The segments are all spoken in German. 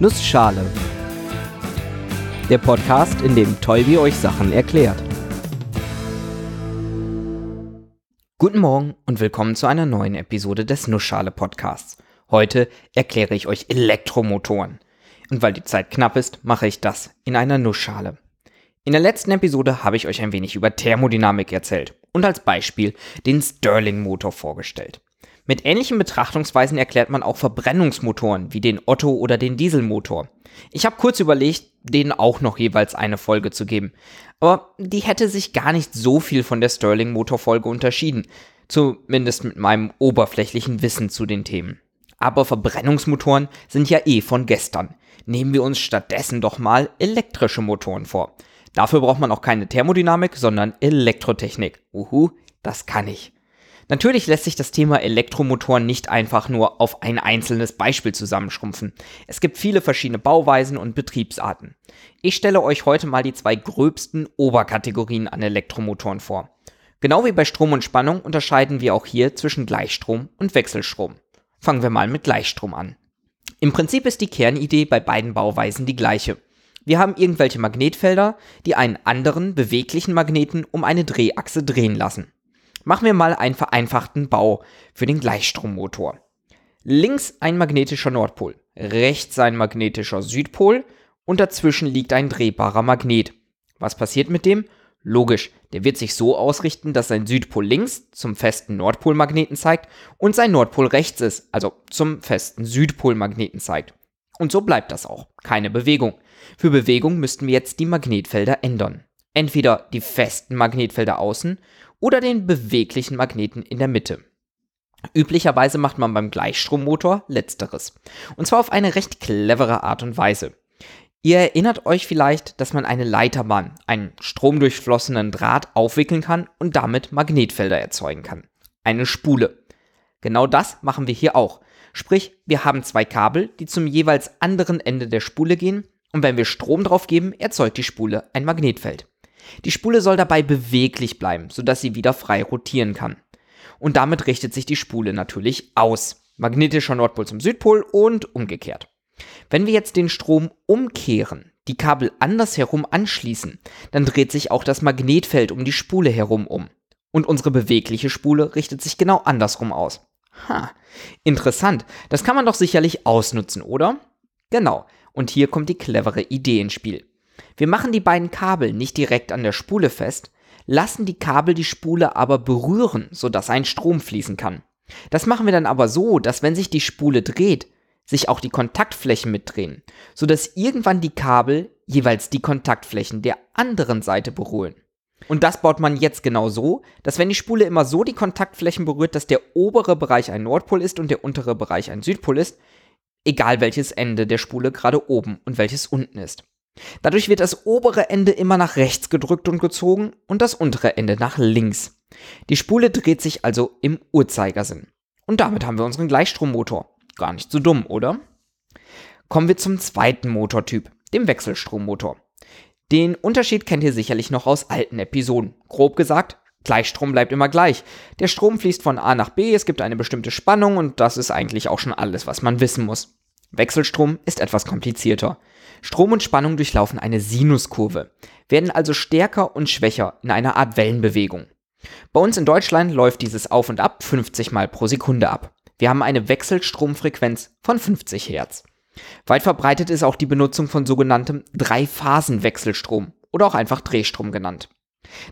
Nussschale. Der Podcast, in dem Tolbi euch Sachen erklärt. Guten Morgen und willkommen zu einer neuen Episode des Nussschale Podcasts. Heute erkläre ich euch Elektromotoren. Und weil die Zeit knapp ist, mache ich das in einer Nussschale. In der letzten Episode habe ich euch ein wenig über Thermodynamik erzählt und als Beispiel den Stirling-Motor vorgestellt. Mit ähnlichen Betrachtungsweisen erklärt man auch Verbrennungsmotoren wie den Otto oder den Dieselmotor. Ich habe kurz überlegt, denen auch noch jeweils eine Folge zu geben, aber die hätte sich gar nicht so viel von der Stirling-Motorfolge unterschieden, zumindest mit meinem oberflächlichen Wissen zu den Themen. Aber Verbrennungsmotoren sind ja eh von gestern. Nehmen wir uns stattdessen doch mal elektrische Motoren vor. Dafür braucht man auch keine Thermodynamik, sondern Elektrotechnik. Uhu, das kann ich. Natürlich lässt sich das Thema Elektromotoren nicht einfach nur auf ein einzelnes Beispiel zusammenschrumpfen. Es gibt viele verschiedene Bauweisen und Betriebsarten. Ich stelle euch heute mal die zwei gröbsten Oberkategorien an Elektromotoren vor. Genau wie bei Strom und Spannung unterscheiden wir auch hier zwischen Gleichstrom und Wechselstrom. Fangen wir mal mit Gleichstrom an. Im Prinzip ist die Kernidee bei beiden Bauweisen die gleiche. Wir haben irgendwelche Magnetfelder, die einen anderen beweglichen Magneten um eine Drehachse drehen lassen. Machen wir mal einen vereinfachten Bau für den Gleichstrommotor. Links ein magnetischer Nordpol, rechts ein magnetischer Südpol und dazwischen liegt ein drehbarer Magnet. Was passiert mit dem? Logisch, der wird sich so ausrichten, dass sein Südpol links zum festen Nordpolmagneten zeigt und sein Nordpol rechts ist, also zum festen Südpolmagneten zeigt. Und so bleibt das auch. Keine Bewegung. Für Bewegung müssten wir jetzt die Magnetfelder ändern. Entweder die festen Magnetfelder außen oder den beweglichen Magneten in der Mitte. Üblicherweise macht man beim Gleichstrommotor letzteres. Und zwar auf eine recht clevere Art und Weise. Ihr erinnert euch vielleicht, dass man eine Leiterbahn, einen stromdurchflossenen Draht aufwickeln kann und damit Magnetfelder erzeugen kann. Eine Spule. Genau das machen wir hier auch. Sprich, wir haben zwei Kabel, die zum jeweils anderen Ende der Spule gehen und wenn wir Strom drauf geben, erzeugt die Spule ein Magnetfeld. Die Spule soll dabei beweglich bleiben, sodass sie wieder frei rotieren kann. Und damit richtet sich die Spule natürlich aus. Magnetischer Nordpol zum Südpol und umgekehrt. Wenn wir jetzt den Strom umkehren, die Kabel andersherum anschließen, dann dreht sich auch das Magnetfeld um die Spule herum um. Und unsere bewegliche Spule richtet sich genau andersrum aus. Ha, interessant. Das kann man doch sicherlich ausnutzen, oder? Genau. Und hier kommt die clevere Idee ins Spiel. Wir machen die beiden Kabel nicht direkt an der Spule fest, lassen die Kabel die Spule aber berühren, sodass ein Strom fließen kann. Das machen wir dann aber so, dass wenn sich die Spule dreht, sich auch die Kontaktflächen mitdrehen, sodass irgendwann die Kabel jeweils die Kontaktflächen der anderen Seite berühren. Und das baut man jetzt genau so, dass wenn die Spule immer so die Kontaktflächen berührt, dass der obere Bereich ein Nordpol ist und der untere Bereich ein Südpol ist, egal welches Ende der Spule gerade oben und welches unten ist. Dadurch wird das obere Ende immer nach rechts gedrückt und gezogen und das untere Ende nach links. Die Spule dreht sich also im Uhrzeigersinn. Und damit haben wir unseren Gleichstrommotor. Gar nicht so dumm, oder? Kommen wir zum zweiten Motortyp, dem Wechselstrommotor. Den Unterschied kennt ihr sicherlich noch aus alten Episoden. Grob gesagt, Gleichstrom bleibt immer gleich. Der Strom fließt von A nach B, es gibt eine bestimmte Spannung und das ist eigentlich auch schon alles, was man wissen muss. Wechselstrom ist etwas komplizierter. Strom und Spannung durchlaufen eine Sinuskurve, werden also stärker und schwächer in einer Art Wellenbewegung. Bei uns in Deutschland läuft dieses Auf und Ab 50 Mal pro Sekunde ab. Wir haben eine Wechselstromfrequenz von 50 Hertz. Weit verbreitet ist auch die Benutzung von sogenanntem Drei-Phasen-Wechselstrom oder auch einfach Drehstrom genannt.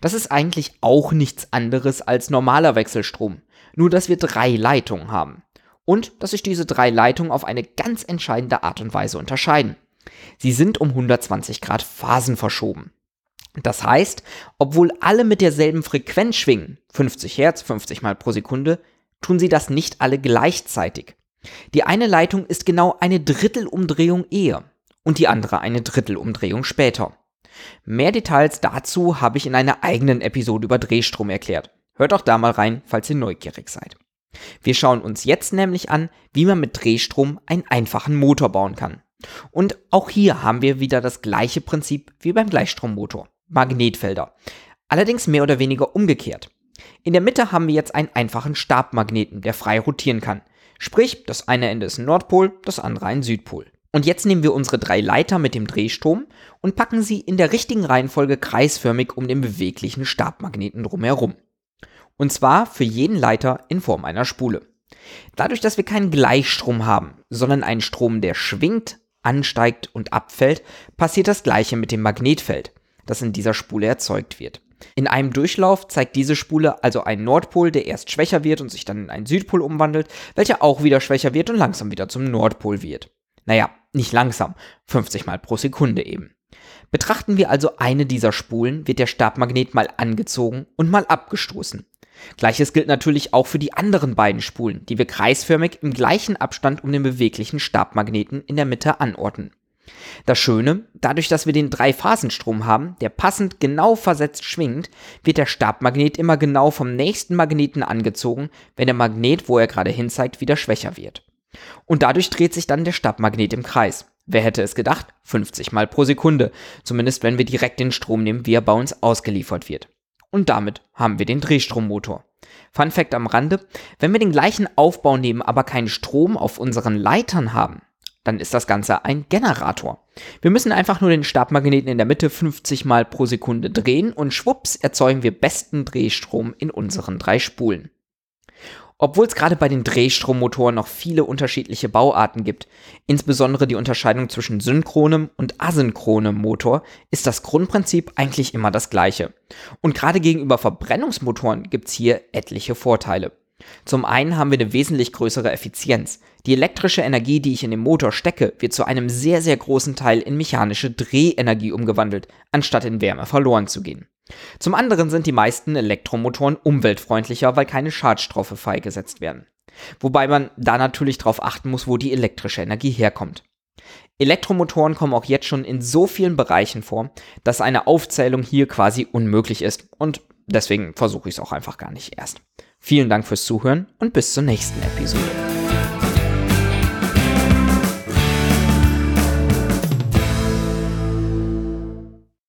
Das ist eigentlich auch nichts anderes als normaler Wechselstrom, nur dass wir drei Leitungen haben. Und dass sich diese drei Leitungen auf eine ganz entscheidende Art und Weise unterscheiden. Sie sind um 120 Grad Phasen verschoben. Das heißt, obwohl alle mit derselben Frequenz schwingen, 50 Hertz, 50 Mal pro Sekunde, tun sie das nicht alle gleichzeitig. Die eine Leitung ist genau eine Drittelumdrehung eher und die andere eine Drittelumdrehung später. Mehr Details dazu habe ich in einer eigenen Episode über Drehstrom erklärt. Hört auch da mal rein, falls ihr neugierig seid. Wir schauen uns jetzt nämlich an, wie man mit Drehstrom einen einfachen Motor bauen kann. Und auch hier haben wir wieder das gleiche Prinzip wie beim Gleichstrommotor. Magnetfelder. Allerdings mehr oder weniger umgekehrt. In der Mitte haben wir jetzt einen einfachen Stabmagneten, der frei rotieren kann. Sprich, das eine Ende ist ein Nordpol, das andere ein Südpol. Und jetzt nehmen wir unsere drei Leiter mit dem Drehstrom und packen sie in der richtigen Reihenfolge kreisförmig um den beweglichen Stabmagneten drumherum. Und zwar für jeden Leiter in Form einer Spule. Dadurch, dass wir keinen Gleichstrom haben, sondern einen Strom, der schwingt, ansteigt und abfällt, passiert das gleiche mit dem Magnetfeld, das in dieser Spule erzeugt wird. In einem Durchlauf zeigt diese Spule also einen Nordpol, der erst schwächer wird und sich dann in einen Südpol umwandelt, welcher auch wieder schwächer wird und langsam wieder zum Nordpol wird. Naja, nicht langsam, 50 mal pro Sekunde eben. Betrachten wir also eine dieser Spulen, wird der Stabmagnet mal angezogen und mal abgestoßen. Gleiches gilt natürlich auch für die anderen beiden Spulen, die wir kreisförmig im gleichen Abstand um den beweglichen Stabmagneten in der Mitte anordnen. Das Schöne, dadurch, dass wir den Dreiphasenstrom haben, der passend genau versetzt schwingt, wird der Stabmagnet immer genau vom nächsten Magneten angezogen, wenn der Magnet, wo er gerade hinzeigt, wieder schwächer wird. Und dadurch dreht sich dann der Stabmagnet im Kreis. Wer hätte es gedacht? 50 Mal pro Sekunde. Zumindest wenn wir direkt den Strom nehmen, wie er bei uns ausgeliefert wird. Und damit haben wir den Drehstrommotor. Fun Fact am Rande, wenn wir den gleichen Aufbau nehmen, aber keinen Strom auf unseren Leitern haben, dann ist das Ganze ein Generator. Wir müssen einfach nur den Stabmagneten in der Mitte 50 Mal pro Sekunde drehen und schwupps erzeugen wir besten Drehstrom in unseren drei Spulen. Obwohl es gerade bei den Drehstrommotoren noch viele unterschiedliche Bauarten gibt, insbesondere die Unterscheidung zwischen synchronem und asynchronem Motor, ist das Grundprinzip eigentlich immer das gleiche. Und gerade gegenüber Verbrennungsmotoren gibt es hier etliche Vorteile. Zum einen haben wir eine wesentlich größere Effizienz. Die elektrische Energie, die ich in den Motor stecke, wird zu einem sehr, sehr großen Teil in mechanische Drehenergie umgewandelt, anstatt in Wärme verloren zu gehen. Zum anderen sind die meisten Elektromotoren umweltfreundlicher, weil keine Schadstoffe freigesetzt werden. Wobei man da natürlich darauf achten muss, wo die elektrische Energie herkommt. Elektromotoren kommen auch jetzt schon in so vielen Bereichen vor, dass eine Aufzählung hier quasi unmöglich ist und deswegen versuche ich es auch einfach gar nicht erst. Vielen Dank fürs Zuhören und bis zur nächsten Episode.